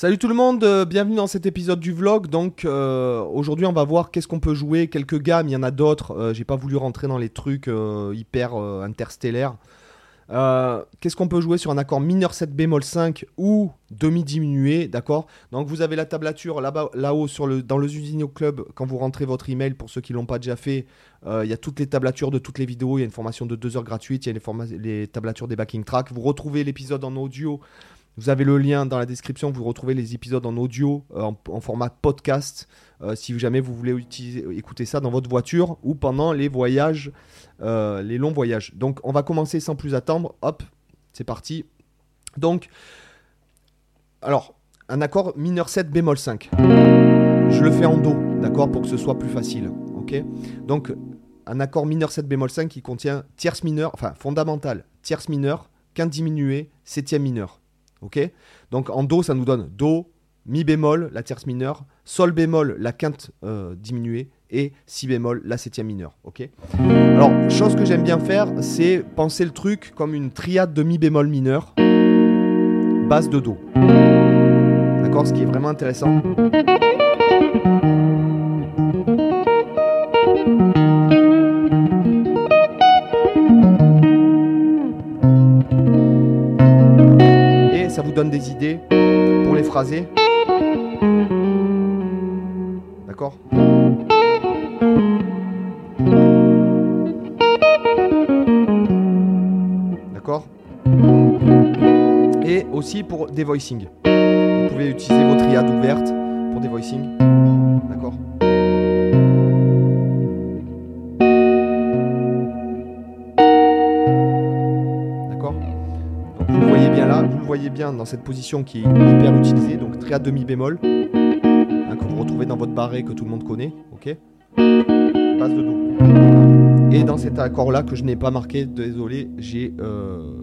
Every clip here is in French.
Salut tout le monde, euh, bienvenue dans cet épisode du vlog. Donc euh, aujourd'hui on va voir qu'est-ce qu'on peut jouer, quelques gammes, il y en a d'autres. Euh, J'ai pas voulu rentrer dans les trucs hyper interstellaires. Qu'est-ce qu'on peut jouer sur un accord mineur 7 bémol 5 ou demi diminué, d'accord? Donc vous avez la tablature là-bas, là-haut sur le, dans le Usino Club. Quand vous rentrez votre email, pour ceux qui l'ont pas déjà fait, il y a toutes les tablatures de toutes les vidéos. Il y a une formation de 2 heures gratuite. Il y a les, les tablatures des backing tracks. Vous retrouvez l'épisode en audio. Vous avez le lien dans la description. Vous retrouvez les épisodes en audio, euh, en, format podcast. euh, si jamais vous voulez écouter ça dans votre voiture ou pendant les voyages, euh, les longs voyages. Donc on va commencer sans plus attendre. Hop, c'est parti. Donc, alors, un accord mineur 7 bémol 5. Je le fais en Do, d'accord, pour que ce soit plus facile. Donc, un accord mineur 7 bémol 5 qui contient tierce mineure, enfin fondamental, tierce mineure, quinte diminuée, septième mineur. Ok Donc en Do, ça nous donne Do, Mi bémol, la tierce mineure, Sol bémol, la quinte euh, diminuée, et Si bémol, la septième mineure. Ok Alors, chose que j'aime bien faire, c'est penser le truc comme une triade de Mi bémol mineur, basse de Do. D'accord Ce qui est vraiment intéressant. Donne des idées pour les phraser. D'accord? D'accord? Et aussi pour des voicings. Vous pouvez utiliser vos triades ouvertes pour des voicings. Voyez bien dans cette position qui est hyper utilisée, donc triade demi bémol, que vous retrouvez dans votre barré que tout le monde connaît, ok Base de Do. Et dans cet accord là que je n'ai pas marqué, désolé, j'ai euh,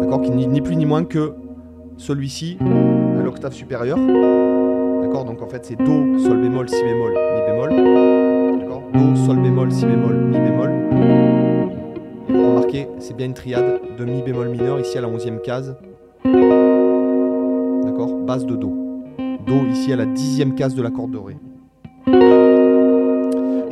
d'accord qui n'est ni plus ni moins que celui-ci à l'octave supérieure. D'accord Donc en fait c'est Do, Sol bémol, Si bémol, Mi bémol. D'accord Do, Sol bémol, Si bémol, Mi bémol. Remarquez, c'est bien une triade de Mi bémol mineur ici à la 11e case. D'accord? Base de Do. Do ici à la 10e case de la corde dorée.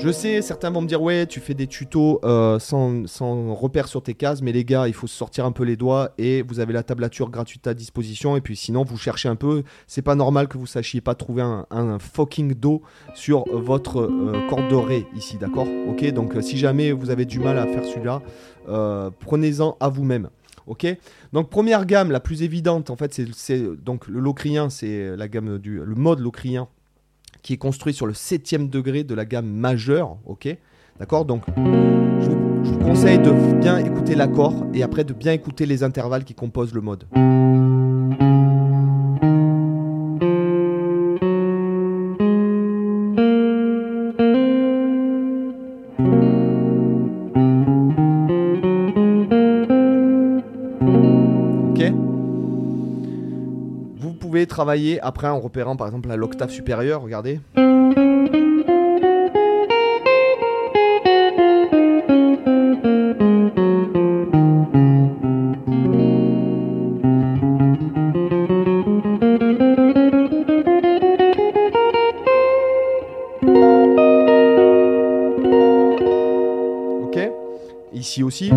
Je sais, certains vont me dire ouais, tu fais des tutos euh, sans, sans repère sur tes cases, mais les gars, il faut se sortir un peu les doigts et vous avez la tablature gratuite à disposition. Et puis sinon, vous cherchez un peu. C'est pas normal que vous sachiez pas trouver un, fucking do sur votre euh, corde de ré ici, d'accord? Ok, donc euh, si jamais vous avez du mal à faire celui-là, euh, prenez-en à vous-même. Ok, donc première gamme, la plus évidente, en fait, c'est- c'est donc le locrien, c'est la gamme du le mode locrien qui est construit sur le septième degré de la gamme majeure, ok D'accord Donc, je vous, conseille de bien écouter l'accord et après de bien écouter les intervalles qui composent le mode. Pouvez travailler après en repérant par exemple l'octave supérieure, regardez. Ok Ici aussi.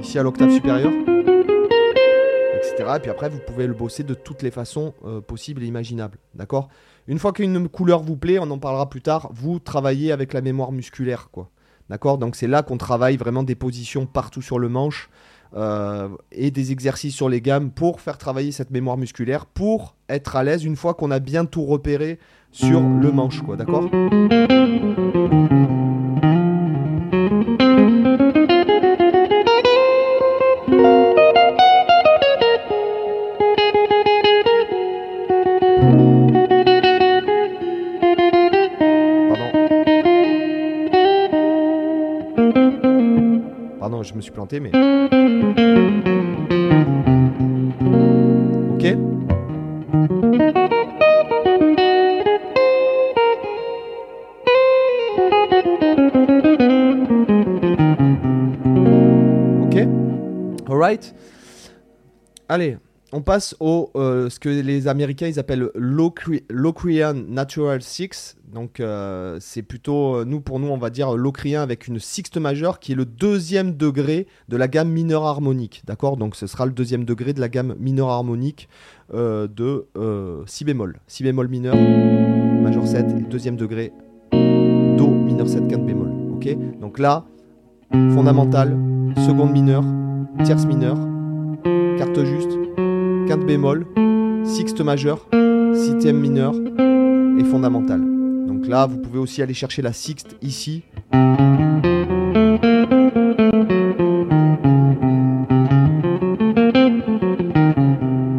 Ici à l'octave supérieure. Et puis après, vous pouvez le bosser de toutes les façons euh, possibles et imaginables. D'accord? Une fois qu'une couleur vous plaît, on en parlera plus tard, vous travaillez avec la mémoire musculaire. quoi. D'accord? Donc c'est là qu'on travaille vraiment des positions partout sur le manche euh, et des exercices sur les gammes pour faire travailler cette mémoire musculaire, pour être à l'aise une fois qu'on a bien tout repéré sur le manche. quoi. D'accord? Je me suis planté, mais. Ok. Ok. Alright Allez, on passe au euh, ce que les Américains ils appellent Locrian Natural Six. Donc euh, c'est plutôt nous pour nous on va dire Locrian avec une sixte majeure qui est le deuxième degré de la gamme mineure harmonique. D'accord? Donc ce sera le deuxième degré de la gamme mineure harmonique de si bémol, si bémol mineur, majeur 7 et deuxième degré do mineur 7 quinte bémol. Ok? Donc là fondamentale, seconde mineure, tierce mineure, carte juste, quinte bémol, sixte majeur, septième mineur et fondamentale. Donc là, vous pouvez aussi aller chercher la sixte ici.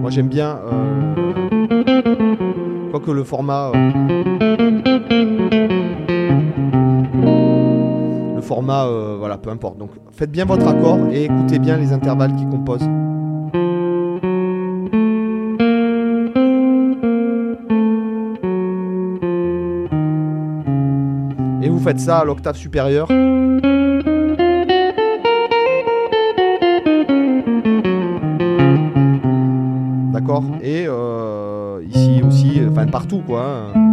Moi j'aime bien, euh, quoique le format... Euh, format, euh, voilà, peu importe. Donc faites bien votre accord et écoutez bien les intervalles qui composent. Vous faites ça à l'octave supérieure. D'accord Et euh, ici aussi, enfin partout quoi. Hein.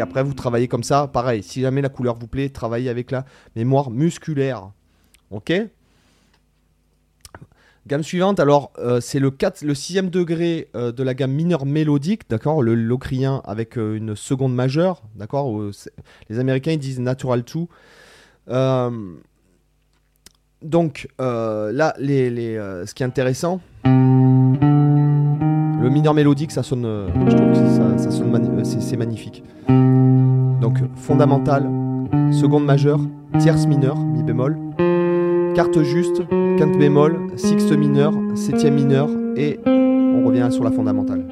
après, vous travaillez comme ça. Pareil, si jamais la couleur vous plaît, travaillez avec la mémoire musculaire. Ok Gamme suivante, alors euh, c'est le, 4, le 6 degré euh, de la gamme mineure mélodique, d'accord Le locrien avec euh, une seconde majeure, d'accord Les Américains ils disent natural 2. donc là, les, ce qui est intéressant, le mineur mélodique, ça sonne, c'est magnifique. Donc fondamental, seconde majeure, tierce mineure, mi bémol, carte juste, quinte bémol, sixte mineur, septième mineur et on revient sur la fondamentale.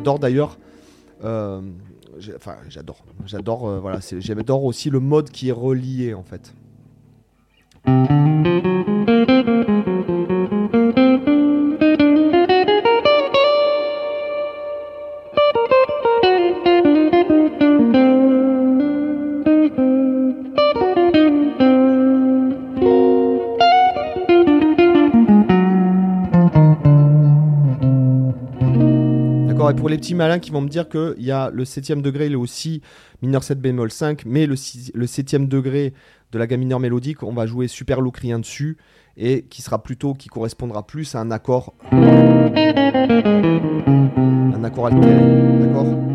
j'adore d'ailleurs. Euh, enfin, j'adore. J'adore. Euh, voilà, j'adore aussi le mode qui est relié en fait. Pour les petits malins qui vont me dire qu'il y a le 7 degré, il est aussi mineur 7 bémol 5, mais le, 7 le degré de la gamme mineure mélodique, on va jouer super locrien dessus, et qui sera plutôt, qui correspondra plus à un accord. Un accord altéré. D'accord?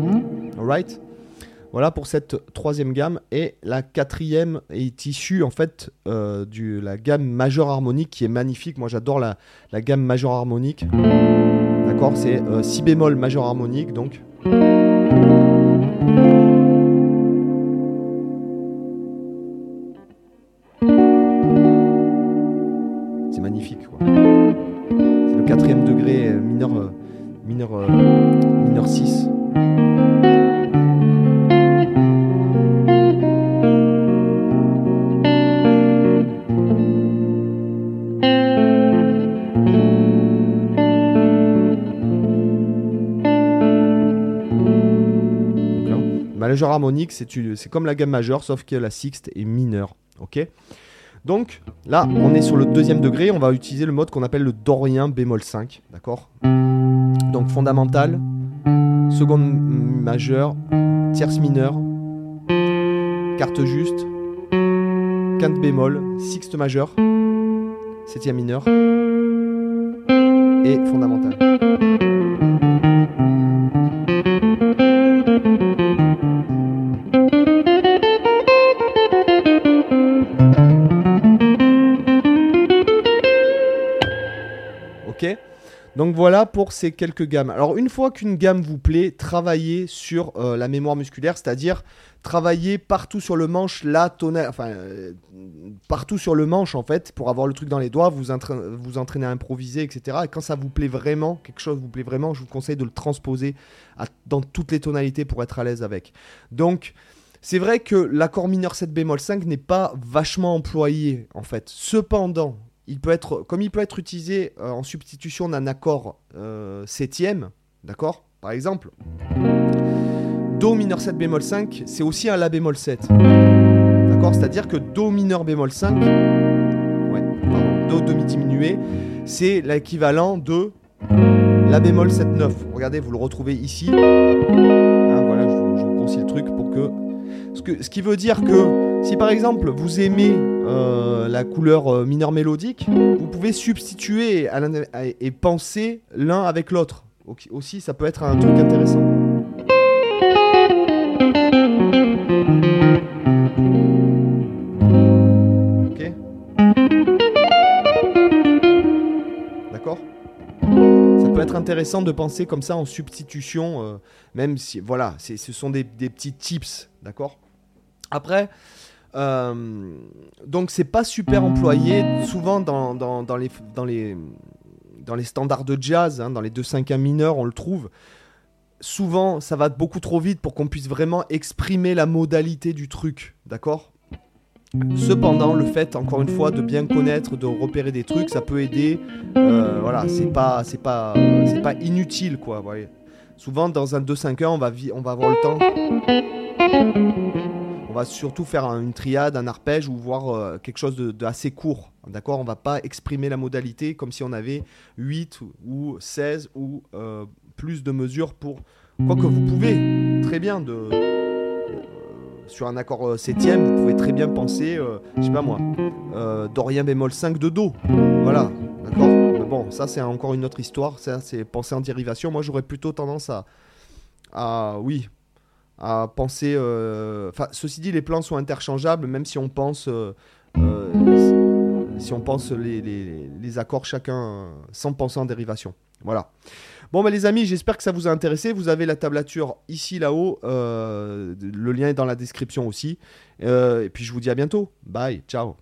Voilà pour cette troisième gamme. Et la quatrième est issue en fait euh, de la gamme majeure harmonique qui est magnifique. Moi j'adore la, gamme majeure harmonique. C'est euh, si bémol majeur harmonique donc. Harmonique, c'est comme la gamme majeure, sauf que la sixte est mineure. Ok? Donc là, on est sur le deuxième degré. On va utiliser le mode qu'on appelle le dorien bémol 5. D'accord? Donc fondamental, seconde majeure, tierce mineure, carte juste, quinte bémol, sixte majeure, septième mineur et Donc voilà pour ces quelques gammes. Alors une fois qu'une gamme vous plaît, travaillez sur euh, la mémoire musculaire, c'est-à-dire travailler partout sur le manche la tonale, enfin euh, partout sur le manche en fait, pour avoir le truc dans les doigts, vous, vous entraînez à improviser, etc. Et quand ça vous plaît vraiment, quelque chose vous plaît vraiment, je vous conseille de le transposer dans toutes les tonalités pour être à l'aise avec. Donc c'est vrai que l'accord mineur 7 bémol 5 n'est pas vachement employé en fait. Cependant, il peut être, comme il peut être utilisé euh, en substitution d'un accord euh, septième, d'accord? Par exemple, Do mineur 7 bémol 5, c'est aussi un La bémol 7. D'accord? C'est-à-dire que Do mineur bémol 5, ouais, pardon, Do demi diminué, c'est l'équivalent de La bémol 7 9. Regardez, vous le retrouvez ici. Ah, voilà, je vous, je le truc pour que ce, qui veut dire que si par exemple vous aimez euh, la couleur euh, mineure mélodique, vous pouvez substituer et penser l'un avec l'autre. Aussi, ça peut être un truc intéressant. Ok D'accord Ça peut être intéressant de penser comme ça en substitution, euh, même si, voilà, ce sont des petits tips, d'accord? Après, euh, donc c'est pas super employé. Souvent dans, dans, les, dans, les, dans les standards de jazz, hein, dans les 2-5 mineurs, on le trouve. Souvent, ça va beaucoup trop vite pour qu'on puisse vraiment exprimer la modalité du truc, d'accord? Cependant, le fait, encore une fois, de bien connaître, de repérer des trucs, ça peut aider. Euh, voilà, c'est pas, c'est pas, c'est pas inutile, quoi. Voyez. Souvent, dans un 2-5-1, on va, on va avoir le temps va surtout faire une triade, un arpège ou voir euh, quelque chose de, assez court. D'accord? On va pas exprimer la modalité comme si on avait 8 ou 16 ou euh, plus de mesures pour. Quoique vous pouvez très bien de. Euh, sur un accord septième, vous pouvez très bien penser, je sais pas moi, Dorien bémol 5 de Do. Voilà, d'accord? Bon, ça c'est encore une autre histoire, c'est penser en dérivation. Moi j'aurais plutôt tendance à, à oui, à penser. Euh, enfin, ceci dit, les plans sont interchangeables, même si on pense, euh, euh, si on pense les, les, les, accords chacun sans penser en dérivation. Voilà. Bon, bah, les amis, j'espère que ça vous a intéressé. Vous avez la tablature ici, là-haut. le lien est dans la description aussi. et puis, je vous dis à bientôt. Bye, ciao.